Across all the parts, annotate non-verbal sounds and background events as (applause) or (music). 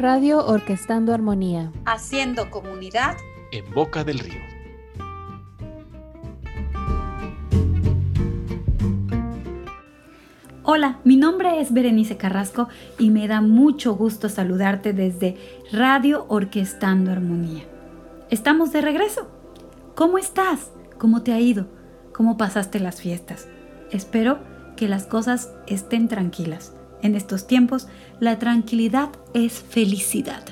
Radio Orquestando Armonía. Haciendo comunidad en Boca del Río. Hola, mi nombre es Berenice Carrasco y me da mucho gusto saludarte desde Radio Orquestando Armonía. Estamos de regreso. ¿Cómo estás? ¿Cómo te ha ido? ¿Cómo pasaste las fiestas? Espero que las cosas estén tranquilas. En estos tiempos, la tranquilidad es felicidad.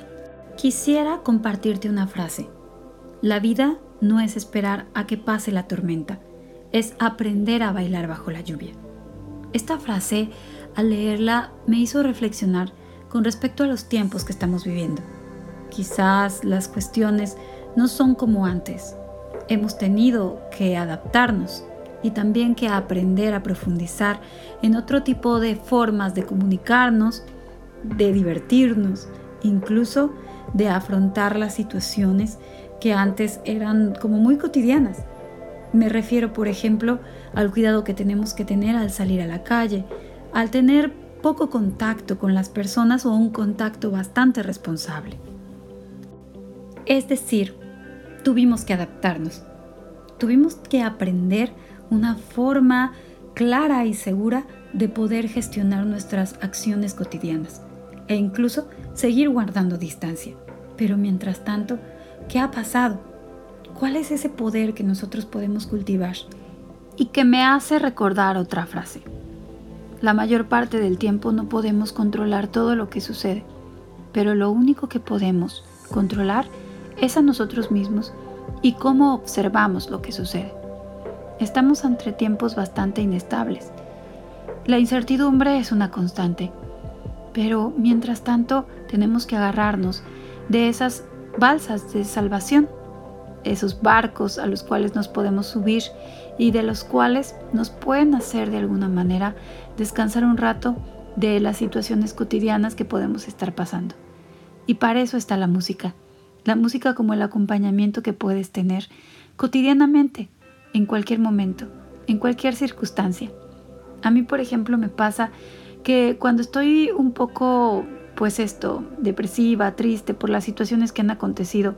Quisiera compartirte una frase. La vida no es esperar a que pase la tormenta, es aprender a bailar bajo la lluvia. Esta frase, al leerla, me hizo reflexionar con respecto a los tiempos que estamos viviendo. Quizás las cuestiones no son como antes. Hemos tenido que adaptarnos y también que aprender a profundizar en otro tipo de formas de comunicarnos, de divertirnos, incluso de afrontar las situaciones que antes eran como muy cotidianas. Me refiero, por ejemplo, al cuidado que tenemos que tener al salir a la calle, al tener poco contacto con las personas o un contacto bastante responsable. Es decir, tuvimos que adaptarnos, tuvimos que aprender una forma clara y segura de poder gestionar nuestras acciones cotidianas e incluso seguir guardando distancia. Pero mientras tanto, ¿qué ha pasado? ¿Cuál es ese poder que nosotros podemos cultivar? Y que me hace recordar otra frase. La mayor parte del tiempo no podemos controlar todo lo que sucede, pero lo único que podemos controlar es a nosotros mismos y cómo observamos lo que sucede. Estamos entre tiempos bastante inestables. La incertidumbre es una constante, pero mientras tanto tenemos que agarrarnos de esas balsas de salvación esos barcos a los cuales nos podemos subir y de los cuales nos pueden hacer de alguna manera descansar un rato de las situaciones cotidianas que podemos estar pasando. Y para eso está la música. La música como el acompañamiento que puedes tener cotidianamente, en cualquier momento, en cualquier circunstancia. A mí, por ejemplo, me pasa que cuando estoy un poco, pues esto, depresiva, triste por las situaciones que han acontecido,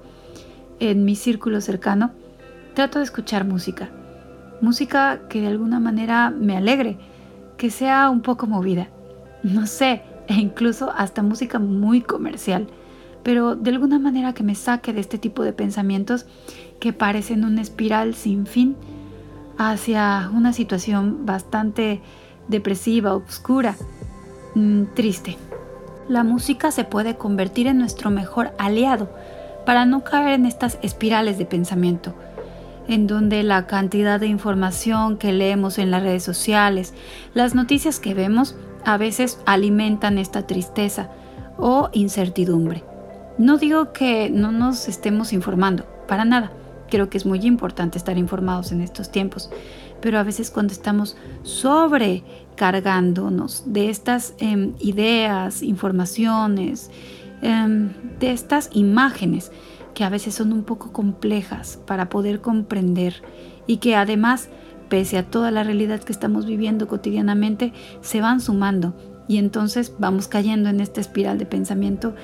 en mi círculo cercano, trato de escuchar música. Música que de alguna manera me alegre, que sea un poco movida. No sé, e incluso hasta música muy comercial, pero de alguna manera que me saque de este tipo de pensamientos que parecen una espiral sin fin hacia una situación bastante depresiva, oscura, mm, triste. La música se puede convertir en nuestro mejor aliado para no caer en estas espirales de pensamiento, en donde la cantidad de información que leemos en las redes sociales, las noticias que vemos, a veces alimentan esta tristeza o incertidumbre. No digo que no nos estemos informando, para nada. Creo que es muy importante estar informados en estos tiempos, pero a veces cuando estamos sobrecargándonos de estas em, ideas, informaciones, Em, de estas imágenes que a veces son un poco complejas para poder comprender y que además, pese a toda la realidad que estamos viviendo cotidianamente, se van sumando y entonces vamos cayendo en esta espiral de pensamiento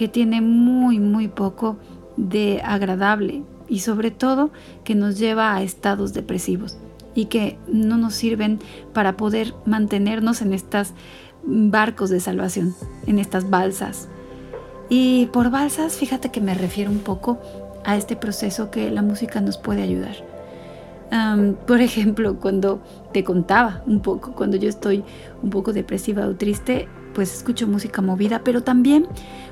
que tiene muy, muy poco de agradable y sobre todo que nos lleva a estados depresivos y que no nos sirven para poder mantenernos en estos barcos de salvación, en estas balsas y por balsas, fíjate que me refiero un poco a este proceso que la música nos puede ayudar. por ejemplo, cuando te contaba un poco, cuando yo estoy un poco depresiva o triste, pues escucho música movida, pero también,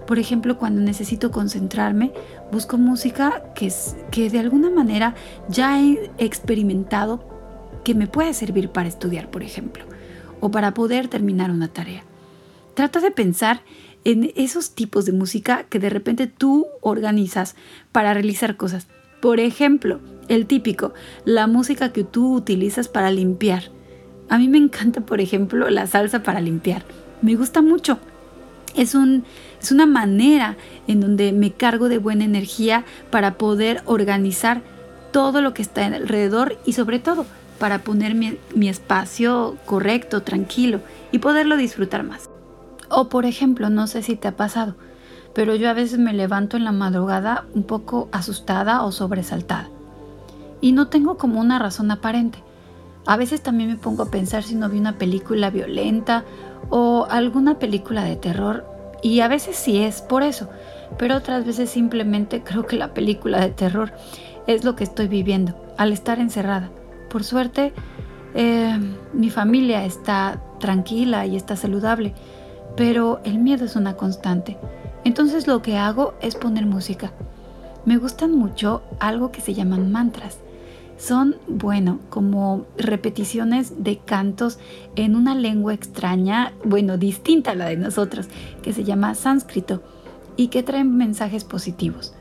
por ejemplo, cuando necesito concentrarme, busco música que, que de alguna manera ya he experimentado que me puede servir para estudiar, por ejemplo, o para poder terminar una tarea. Trata de pensar en esos tipos de música que de repente tú organizas para realizar cosas. Por ejemplo, el típico, la música que tú utilizas para limpiar. A mí me encanta, por ejemplo, la salsa para limpiar. Me gusta mucho. Es, un, es una manera en donde me cargo de buena energía para poder organizar todo lo que está alrededor y sobre todo para poner mi espacio correcto, tranquilo y poderlo disfrutar más. O por ejemplo, no sé si te ha pasado, pero yo a veces me levanto en la madrugada un poco asustada o sobresaltada. Y no tengo como una razón aparente. A veces también me pongo a pensar si no vi una película violenta o alguna película de terror y a veces sí es por eso, pero otras veces simplemente (laughs) creo que la película de terror es lo que estoy viviendo al estar encerrada. Por suerte, eh, mi familia está tranquila y está saludable, pero el miedo es una constante. Entonces lo que hago es poner música. Me gustan mucho algo que se llaman mantras. Son, bueno, como repeticiones de cantos en una lengua extraña, bueno, distinta a la de nosotros, que se llama sánscrito y que traen mensajes positivos.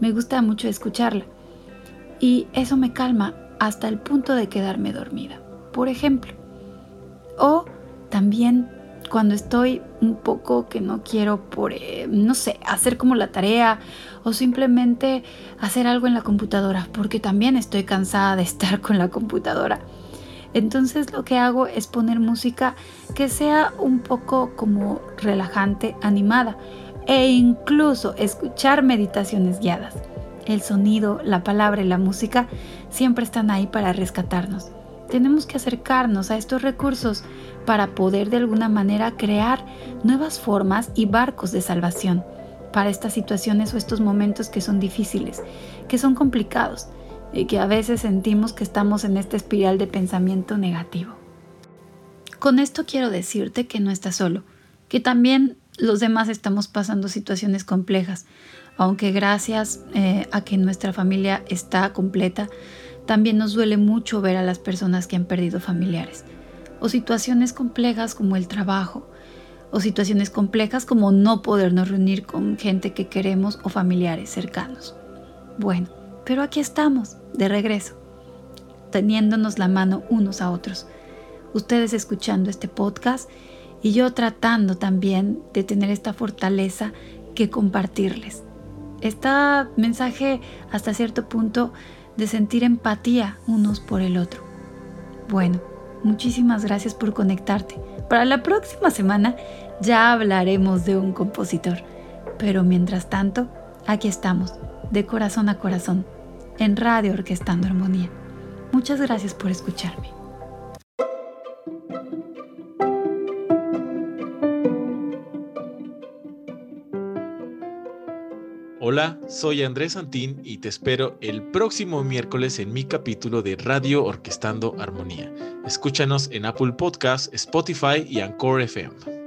Me gusta mucho escucharla y eso me calma hasta el punto de quedarme dormida, por ejemplo. O también cuando estoy un poco que no quiero por, eh, no sé, hacer como la tarea o simplemente hacer algo en la computadora, porque también estoy cansada de (laughs) estar con la computadora. Entonces lo que hago es poner música que sea un poco como relajante, animada e incluso escuchar meditaciones guiadas. El sonido, la palabra y la música siempre están ahí para rescatarnos tenemos que acercarnos a estos recursos para poder de alguna manera crear nuevas formas y barcos de salvación para estas situaciones o estos momentos que son difíciles, que son complicados y que a veces sentimos que estamos en esta espiral de pensamiento negativo. Con esto quiero decirte que no estás solo, que también los demás estamos pasando situaciones complejas, aunque gracias eh, a que nuestra familia está completa, también nos duele mucho ver a las personas que han perdido familiares, o situaciones complejas como el trabajo, o situaciones complejas como no podernos reunir con gente que queremos o familiares cercanos. Bueno, pero aquí estamos, de regreso, teniéndonos la mano unos a otros. Ustedes escuchando este podcast y yo tratando también de tener esta fortaleza que compartirles. Este mensaje hasta cierto punto de sentir empatía unos por el otro. Bueno, muchísimas gracias por conectarte. Para la próxima semana ya hablaremos de un compositor, pero mientras tanto, aquí estamos, de corazón a corazón, en Radio Orquestando Armonía. Muchas gracias por escucharme. Hola, soy Andrés Santín y te espero el próximo miércoles en mi capítulo de Radio Orquestando Armonía. Escúchanos en Apple Podcasts, Spotify y Anchor FM.